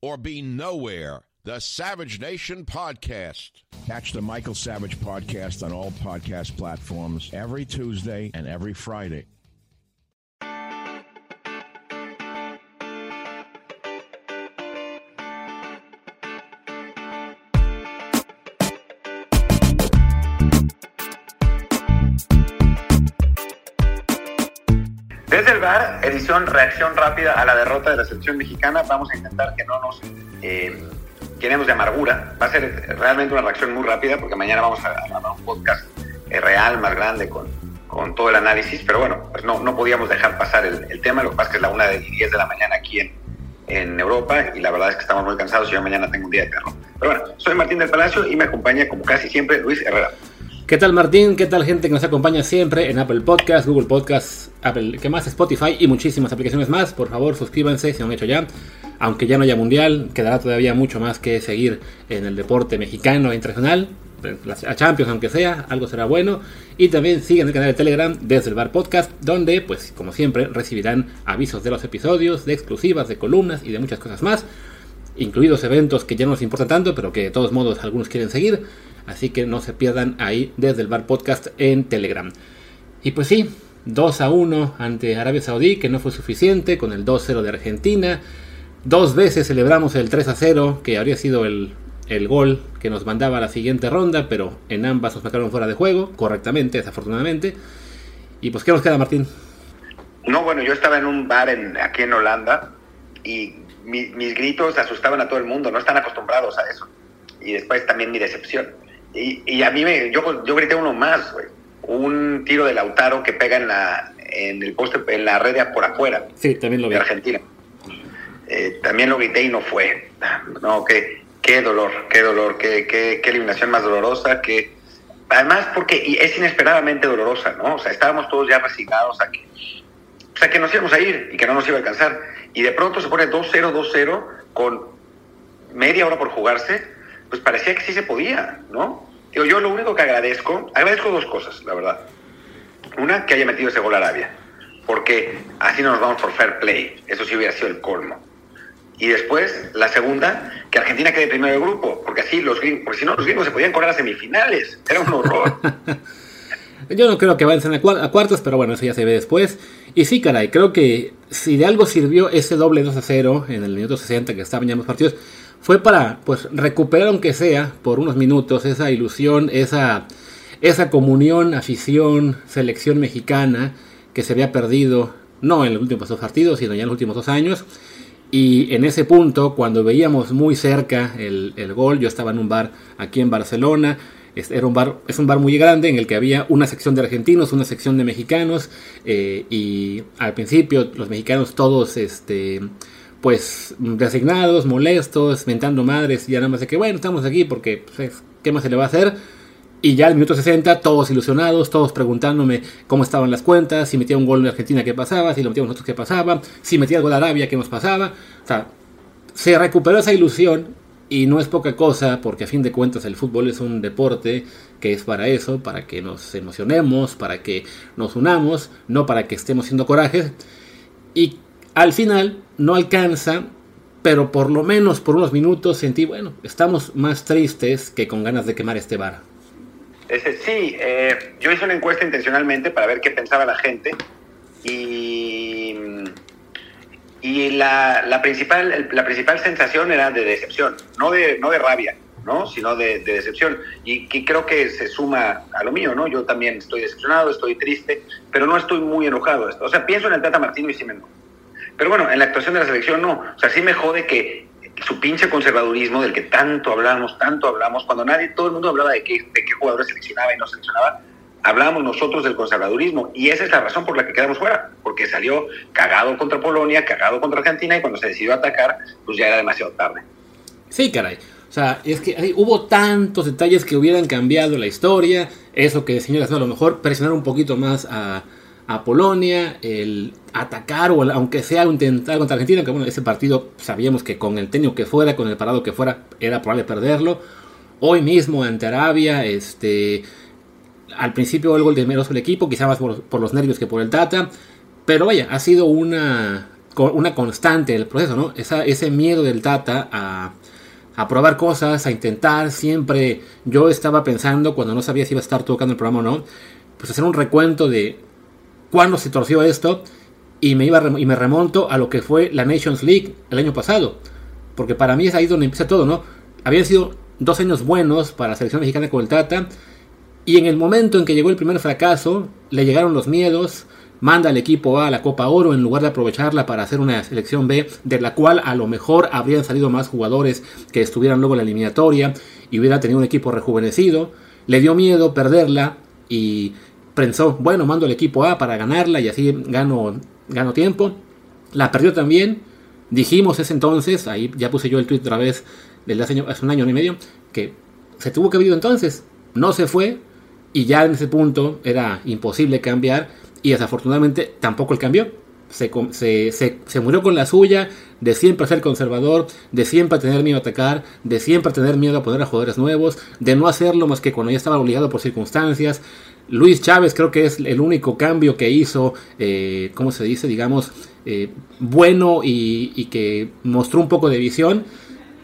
or be nowhere. The Savage Nation Podcast. Catch the Michael Savage Podcast on all podcast platforms every Tuesday and every Friday. Edición reacción rápida a la derrota de la selección mexicana. Vamos a intentar que no nos eh, de amargura. Va a ser realmente una reacción muy rápida porque mañana vamos a grabar un podcast eh, real, más grande, con, con todo el análisis. Pero bueno, pues no, no podíamos dejar pasar el, tema. Lo que pasa es que es la una y 10 de la mañana aquí en, en Europa y la verdad es que estamos muy cansados y yo mañana tengo un día de perro. Pero bueno, soy Martín del Palacio y me acompaña como casi siempre Luis Herrera. ¿Qué tal Martín? ¿Qué tal gente que nos acompaña siempre en Apple Podcast, Google Podcast, Apple, ¿qué más? Spotify y muchísimas aplicaciones más? Por favor, suscríbanse si no han hecho ya. Aunque ya no haya mundial, quedará todavía mucho más que seguir en el deporte mexicano e internacional. A Champions, aunque sea, algo será bueno. Y también sigan el canal de Telegram desde el Bar Podcast, donde, pues, como siempre, recibirán avisos de los episodios, de exclusivas, de columnas y de muchas cosas más. Incluidos eventos que ya no nos importan tanto, pero que de todos modos algunos quieren seguir. Así que no se pierdan ahí desde el Bar Podcast en Telegram. Y pues sí, 2 a 1 ante Arabia Saudí, que no fue suficiente, con el 2-0 de Argentina. Dos veces celebramos el 3 a 0, que habría sido el, el, gol que nos mandaba la siguiente ronda, pero en ambas nos marcaron fuera de juego, correctamente, desafortunadamente. Y pues, ¿qué nos queda, Martín? No, bueno, yo estaba en un bar en, aquí en Holanda y mi, mis gritos asustaban a todo el mundo, no están acostumbrados a eso. Y después también mi decepción. Y, y, a mí me, yo, yo grité uno más, güey. Un tiro de Lautaro que pega en la en el poste, en la red de por afuera. Sí, también lo vi. De Argentina. Eh, también lo grité y no fue. No, qué, qué dolor, qué dolor, qué, qué, qué eliminación más dolorosa, que además porque es inesperadamente dolorosa, ¿no? O sea, estábamos todos ya resignados a que, o sea, que nos íbamos a ir y que no nos iba a alcanzar. Y de pronto se pone 2-0, 2-0 con media hora por jugarse pues parecía que sí se podía, ¿no? Digo, yo lo único que agradezco, agradezco dos cosas, la verdad. Una, que haya metido ese gol Arabia, porque así no nos vamos por fair play, eso sí hubiera sido el colmo. Y después, la segunda, que Argentina quede primero del grupo, porque así los gringos, porque si no los gringos se podían correr a semifinales, era un horror. Yo no creo que avancen a, cuartos, pero bueno, eso ya se ve después. Y sí, caray, creo que si de algo sirvió ese doble 2 a 0 en el minuto 60 que estaban ya los partidos, fue para pues recuperar aunque sea por unos minutos esa ilusión, esa, esa comunión, afición, selección mexicana que se había perdido no en los últimos dos partidos, sino ya en los últimos dos años. Y en ese punto, cuando veíamos muy cerca el, el gol, yo estaba en un bar aquí en Barcelona, era un bar, es un bar muy grande en el que había una sección de argentinos, una sección de mexicanos, eh, y al principio los mexicanos todos, este, pues resignados, molestos, mentando madres, y ya nada más de que, bueno, estamos aquí porque, pues, ¿qué más se le va a hacer? Y ya al minuto 60, todos ilusionados, todos preguntándome cómo estaban las cuentas, si metía un gol en Argentina, qué pasaba, si lo metíamos nosotros, qué pasaba, si metía el gol Arabia, qué nos pasaba. O sea, se recuperó esa ilusión Y no es poca cosa, porque a fin de cuentas el fútbol es un deporte que es para eso, para que nos emocionemos, para que nos unamos, no para que estemos haciendo corajes. Y al final no alcanza, pero por lo menos por unos minutos sentí, bueno, estamos más tristes que con ganas de quemar este bar. sí, eh, yo hice una encuesta intencionalmente para ver qué pensaba la gente y y la, la, principal, la principal sensación era de decepción, no de, no de rabia, ¿no? sino de, decepción. Y que creo que se suma a lo mío, ¿no? Yo también estoy decepcionado, estoy triste, pero no estoy muy enojado. O sea, pienso en el Tata Martino y sí me enojo. Pero bueno, en la actuación de la selección no. O sea, sí me jode que su pinche conservadurismo del que tanto hablamos, tanto hablamos, cuando nadie, todo el mundo hablaba de qué, de qué jugadores seleccionaba y no seleccionaba, hablábamos nosotros del conservadurismo y esa es la razón por la que quedamos fuera, porque salió cagado contra Polonia, cagado contra Argentina y cuando se decidió atacar, pues ya era demasiado tarde. Sí, caray. O sea, es que hubo tantos detalles que hubieran cambiado la historia. Eso que, señoras, a lo mejor presionar un poquito más a, a Polonia, el atacar o aunque sea intentar contra Argentina, que bueno, ese partido sabíamos que con el tenio que fuera, con el parado que fuera, era probable perderlo. Hoy mismo ante Arabia, este al principio el gol de Meroso el equipo, quizá más por, los nervios que por el Tata. Pero vaya, ha sido una, una constante el proceso, ¿no? ese miedo del Tata a, a, probar cosas, a intentar. Siempre yo estaba pensando, cuando no sabía si iba a estar tocando el programa o no, pues hacer un recuento de cuándo se torció esto. Y me, iba, y me remonto a lo que fue la Nations League el año pasado. Porque para mí es ahí donde empieza todo, ¿no? Habían sido dos años buenos para la selección mexicana con el Tata y en el momento en que llegó el primer fracaso, le llegaron los miedos, manda al equipo A a la Copa Oro en lugar de aprovecharla para hacer una selección B, de la cual a lo mejor habrían salido más jugadores que estuvieran luego en la eliminatoria y hubiera tenido un equipo rejuvenecido. Le dio miedo perderla y bueno, mando al equipo A para ganarla y así gano, gano tiempo. La perdió también. Dijimos ese entonces, ahí ya puse yo el tweet otra vez desde hace, un año y medio, que se tuvo que haber entonces. No se fue, y ya en ese punto era imposible cambiar y desafortunadamente tampoco el cambió. Se, se, se, murió con la suya de siempre ser conservador, de siempre tener miedo a atacar, de siempre tener miedo a poner a jugadores nuevos, de no hacerlo más que cuando ya estaba obligado por circunstancias. Luis Chávez creo que es el único cambio que hizo, eh, ¿cómo se dice? Digamos, eh, bueno y, que mostró un poco de visión.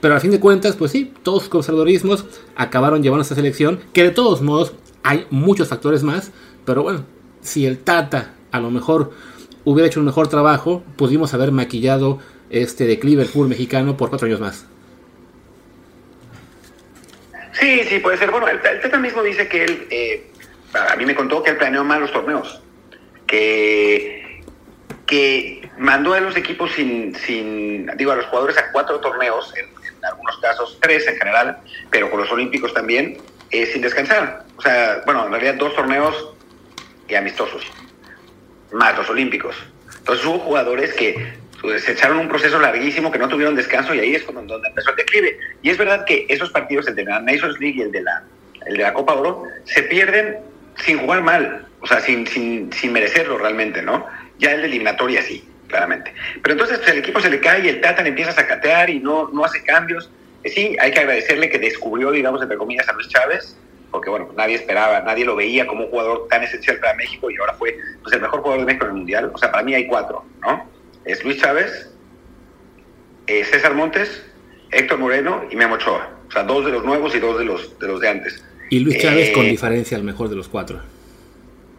Pero a fin de cuentas, pues sí, todos los conservadorismos acabaron llevando a esta selección, que de todos modos hay muchos factores más, pero bueno, si el Tata a lo mejor hubiera hecho un mejor trabajo, pudimos haber maquillado este declive del fútbol mexicano por cuatro años más. Sí, sí, puede ser. Bueno, el, Tata mismo dice que él, eh, a mí me contó que él planeó mal los torneos, que, que mandó a los equipos sin, sin, digo, a los jugadores a cuatro torneos, en, en algunos casos tres en general, pero con los olímpicos también, eh, sin descansar. O sea, bueno, en realidad dos torneos y amistosos, más los olímpicos. Entonces hubo jugadores que pues, se echaron un proceso larguísimo, que no tuvieron descanso y ahí es donde empezó el declive. Y es verdad que esos partidos, el de la Nations League y el de la, el de la Copa Oro, se pierden sin jugar mal, o sea, sin, sin, sin merecerlo realmente, ¿no? Ya el de eliminatoria sí, claramente. Pero entonces pues, el equipo se le cae y el Tata le empieza a sacatear y no, no hace cambios sí, hay que agradecerle que descubrió, digamos, entre comillas, a Luis Chávez, porque bueno, nadie esperaba, nadie lo veía como un jugador tan esencial para México y ahora fue pues, el mejor jugador de México en el Mundial. O sea, para mí hay cuatro, ¿no? Es Luis Chávez, eh, César Montes, Héctor Moreno y Memo Ochoa. O sea, dos de los nuevos y dos de los de, los de antes. Y Luis Chávez con eh, diferencia el mejor de los cuatro.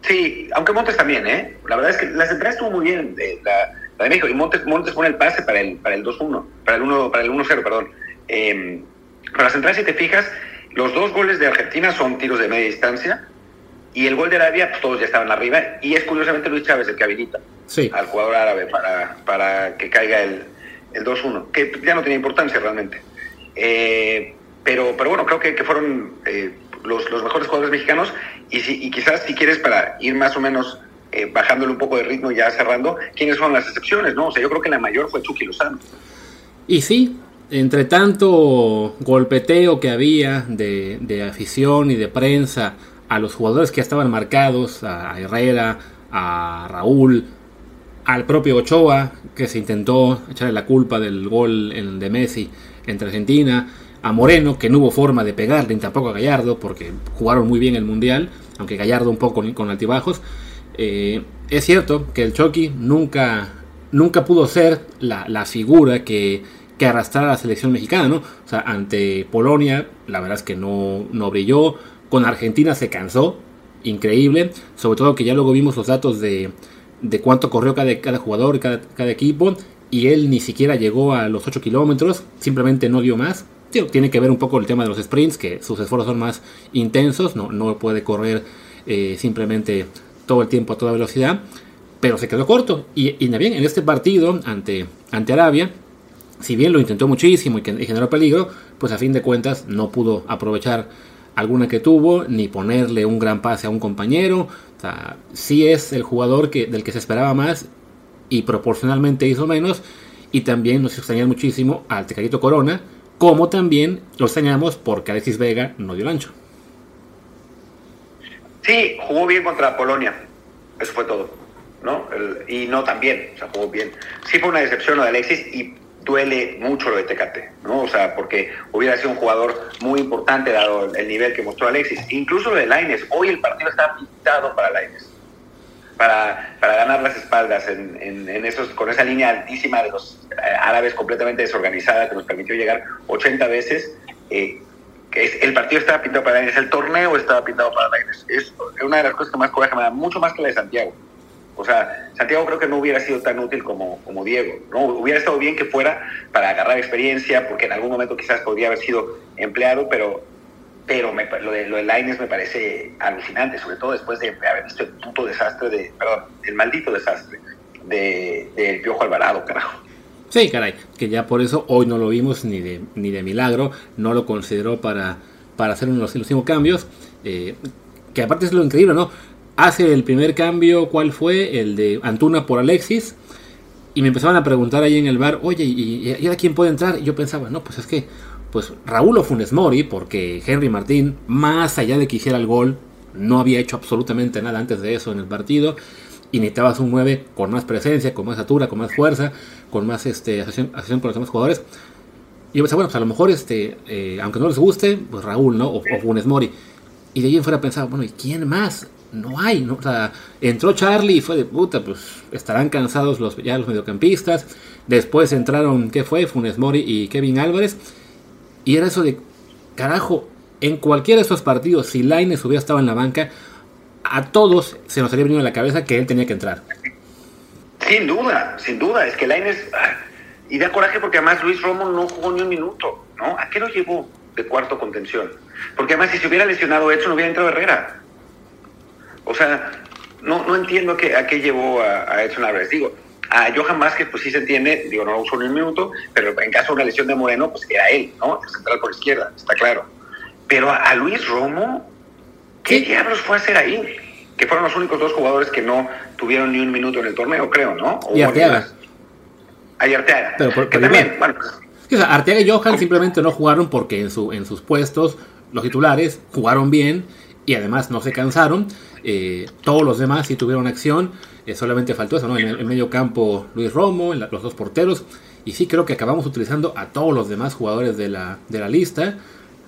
Sí, aunque Montes también, ¿eh? La verdad es que la central estuvo muy bien, eh, la, la, de México, y Montes, Montes pone el pase para el, para el 2-1, para el 1 para el 1-0, perdón. Eh, para la central, si te fijas, los dos goles de Argentina son tiros de media distancia y el gol de Arabia, pues todos ya estaban arriba. Y es curiosamente Luis Chávez el que habilita al jugador árabe para, para que caiga el, el 2-1, que ya no tiene importancia realmente. Eh, pero, pero bueno, creo que, que fueron eh, los, los, mejores jugadores mexicanos y, si, y quizás si quieres para ir más o menos eh, bajándole un poco de ritmo y ya cerrando, ¿quiénes son las excepciones? no O sea, yo creo que la mayor fue Chucky Lozano. Y sí, entre tanto golpeteo que había de, afición y de prensa a los jugadores que estaban marcados, a Herrera, a Raúl, al propio Ochoa, que se intentó echarle la culpa del gol de Messi entre Argentina, a Moreno, que no hubo forma de pegarle, ni tampoco a Gallardo, porque jugaron muy bien el Mundial, aunque Gallardo un poco con altibajos. Eh, es cierto que el Chucky nunca, nunca pudo ser la, figura que, que arrastrara a la selección mexicana, ¿no? O sea, ante Polonia, la verdad es que no, no brilló. Con Argentina se cansó, increíble. Sobre todo que ya luego vimos los datos de, de cuánto corrió cada, cada jugador, cada, cada equipo. Y él ni siquiera llegó a los 8 kilómetros, simplemente no dio más. Tiene que ver un poco el tema de los sprints, que sus esfuerzos son más intensos, no, no puede correr eh, simplemente todo el tiempo a toda velocidad, pero se quedó corto. Y, y bien, en este partido ante, ante Arabia, si bien lo intentó muchísimo y, que, generó peligro, pues a fin de cuentas no pudo aprovechar alguna que tuvo, ni ponerle un gran pase a un compañero. O sea, sí es el jugador que, del que se esperaba más y proporcionalmente hizo menos. Y también nos extraña muchísimo al Tecadito Corona, como también lo extrañamos porque Alexis Vega no dio el ancho. Sí, jugó bien contra Polonia. Eso fue todo. ¿no? y no también, o sea, jugó bien. Sí fue una decepción lo de Alexis y duele mucho lo de Tecate, ¿no? O sea, porque hubiera sido un jugador muy importante dado el nivel que mostró Alexis. Incluso lo de Laines, hoy el partido está pintado para Laines. Para, para ganar las espaldas en, en, esos, con esa línea altísima de los eh, árabes completamente desorganizada que nos permitió llegar 80 veces. Eh, el partido estaba pintado para Laines, el torneo estaba pintado para Laines. Es una de las cosas que más coraje me da, mucho más que la de Santiago. O sea, Santiago creo que no hubiera sido tan útil como, como Diego. ¿no? Hubiera estado bien que fuera para agarrar experiencia, porque en algún momento quizás podría haber sido empleado, pero, pero lo, de, lo de Laines me parece alucinante, sobre todo después de haber visto el puto desastre, de, perdón, el maldito desastre del de, Piojo Alvarado, carajo. Sí, caray, que ya por eso hoy no lo vimos ni de, ni de milagro, no lo consideró para, para hacer unos últimos cambios. Eh, que aparte es lo increíble, ¿no? Hace el primer cambio, ¿cuál fue? El de Antuna por Alexis. Y me empezaban a preguntar ahí en el bar, oye, ¿y, y quién puede entrar? Y yo pensaba, no, pues es que, pues Raúl o Funes Mori, porque Henry Martín, más allá de que hiciera el gol, no había hecho absolutamente nada antes de eso en el partido. Y necesitabas un 9 con más presencia, con más altura, con más fuerza, con más este, asociación, con los demás jugadores. Y yo pensaba, bueno, pues a lo mejor, este, eh, aunque no les guste, pues Raúl, ¿no? O, o Funes Mori. Y de ahí en fuera pensaba, bueno, ¿y quién más? No hay, ¿no? O sea, entró Charlie y fue de puta, pues estarán cansados los, ya los mediocampistas. Después entraron, ¿qué fue? Funes Mori y Kevin Álvarez. Y era eso de, carajo, en cualquiera de esos partidos, si Laines hubiera estado en la banca, a todos se nos habría venido a la cabeza que él tenía que entrar. Sin duda, sin duda. Es que Laines. Ah, y da coraje porque además Luis Romo no jugó ni un minuto, ¿no? ¿A qué lo llevó de cuarto contención? Porque además, si se hubiera lesionado Edson, hubiera entrado Herrera. O sea, no, no entiendo a qué, a qué llevó a, a Edson Álvarez. Digo, a Johan Vázquez, pues sí se entiende, digo, no lo usó ni un minuto, pero en caso de una lesión de Moreno, pues era él, ¿no? El central por izquierda, está claro. Pero a, Luis Romo, ¿qué diablos fue a hacer ahí? Que fueron los únicos dos jugadores que no tuvieron ni un minuto en el torneo, creo, ¿no? y Arteaga. Hay Arteaga. Pero por, también, bueno, pues, Arteaga y Johan simplemente no jugaron porque en, su, en sus puestos los titulares jugaron bien y además no se cansaron. Eh, todos los demás sí tuvieron acción. Eh, solamente faltó eso, ¿no? En el medio campo Luis Romo, en los dos porteros. Y sí creo que acabamos utilizando a todos los demás jugadores de la, de la lista.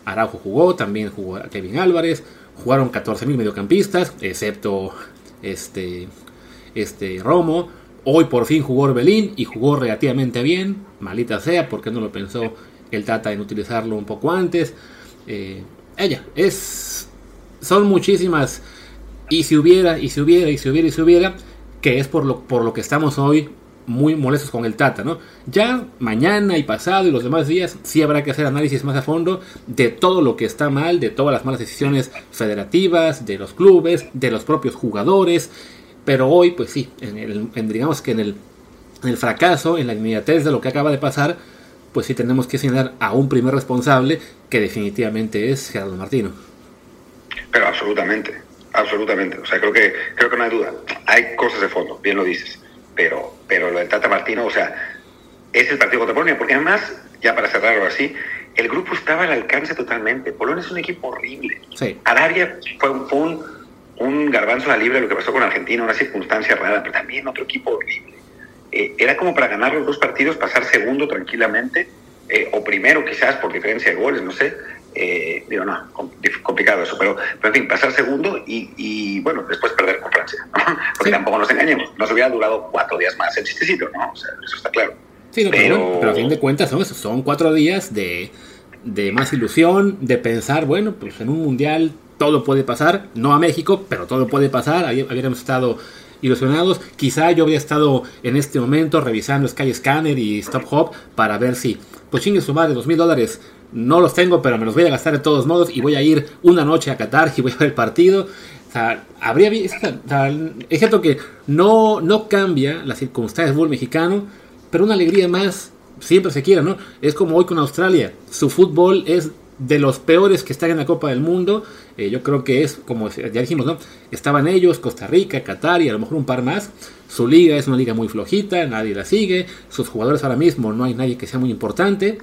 Araujo jugó, también jugó Kevin Álvarez. Jugaron 14.000 mediocampistas, excepto este, este Romo. Hoy por fin jugó Orbelín y jugó relativamente bien. Malita sea, porque no lo pensó el Tata en utilizarlo un poco antes. Eh, ella, es. Son muchísimas y si hubiera, y si hubiera, y si hubiera, y si hubiera, que es por lo, por lo que estamos hoy muy molestos con el Tata, ¿no? Ya mañana y pasado y los demás días sí habrá que hacer análisis más a fondo de todo lo que está mal, de todas las malas decisiones federativas, de los clubes, de los propios jugadores, pero hoy, pues sí, en el, digamos que en el, en el fracaso, en la inmediatez de lo que acaba de pasar, pues sí tenemos que señalar a un primer responsable que definitivamente es Gerardo Martino. Pero absolutamente, absolutamente. O sea, creo que, creo que no hay duda. Hay cosas de fondo, bien lo dices. Pero, pero lo del Tata Martino, o sea, es el partido contra Polonia, porque además, ya para cerrarlo así, el grupo estaba al alcance totalmente. Polonia es un equipo horrible. Sí. Arabia fue, un, un garbanzo a la libre lo que pasó con Argentina, una circunstancia rara, pero también otro equipo horrible. Eh, era como para ganar los dos partidos, pasar segundo tranquilamente eh, o primero quizás por diferencia de goles, no sé. Eh, digo, no, complicado eso, pero, pero, en fin, pasar segundo y, bueno, después perder con Francia, ¿no? Porque tampoco nos engañemos, nos hubiera durado cuatro días más el chistecito, ¿no? O sea, eso está claro. Sí, pero... pero, a fin de cuentas son, son cuatro días de, de más ilusión, de pensar, bueno, pues en un mundial todo puede pasar, no a México, pero todo puede pasar, habíamos estado ilusionados. Quizá yo había estado en este momento revisando Sky Scanner y Stop Hop para ver si, pues chingue su madre, dos mil dólares no los tengo, pero me los voy a gastar de todos modos y voy a ir una noche a Qatar y voy a ver el partido. O sea, habría es cierto que no, no cambia las circunstancias del fútbol mexicano, pero una alegría más siempre se quiere, ¿no? Es como hoy con Australia. Su fútbol es de los peores que están en la Copa del Mundo. Eh, yo creo que es, como ya dijimos, ¿no? Estaban ellos, Costa Rica, Qatar y a lo mejor un par más. Su liga es una liga muy flojita, nadie la sigue. Sus jugadores ahora mismo no hay nadie que sea muy importante.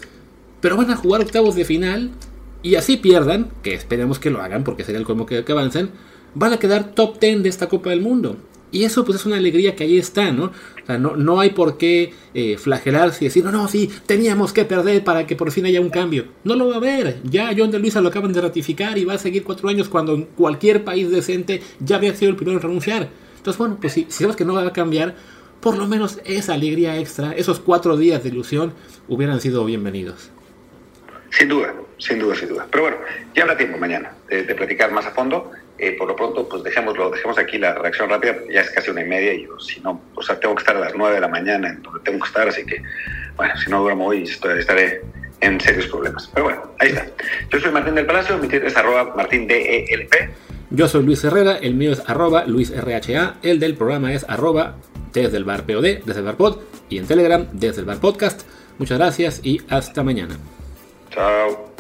Pero van a jugar octavos de final y así pierdan, que esperemos que lo hagan porque sería el colmo que, avancen, van a quedar top 10 de esta Copa del Mundo. Y eso pues es una alegría que ahí está, ¿no? O sea, no, no hay por qué eh, flagelarse y decir, no, no, sí, teníamos que perder para que por fin haya un cambio. No lo va a haber. Ya John de Luisa lo acaban de ratificar y va a seguir cuatro años cuando cualquier país decente ya había sido el primero en renunciar. Entonces, bueno, pues si, si sabemos que no va a cambiar, por lo menos esa alegría extra, esos cuatro días de ilusión, hubieran sido bienvenidos. Sin duda, sin duda, sin duda. Pero bueno, ya habrá tiempo mañana de, platicar más a fondo. Eh, por lo pronto, pues dejémoslo, dejemos aquí la reacción rápida, ya es casi una y media y yo, si no, o sea, tengo que estar a las nueve de la mañana en donde tengo que estar, así que, bueno, si no duermo hoy estaré en serios problemas. Pero bueno, ahí está. Yo soy Martín del Palacio, mi Twitter es arroba martín DELP. Yo soy Luis Herrera, el mío es arroba Luis RHA, el del programa es arroba desde el bar POD, desde el bar pod, y en Telegram desde el bar podcast. Muchas gracias y hasta mañana. Ciao.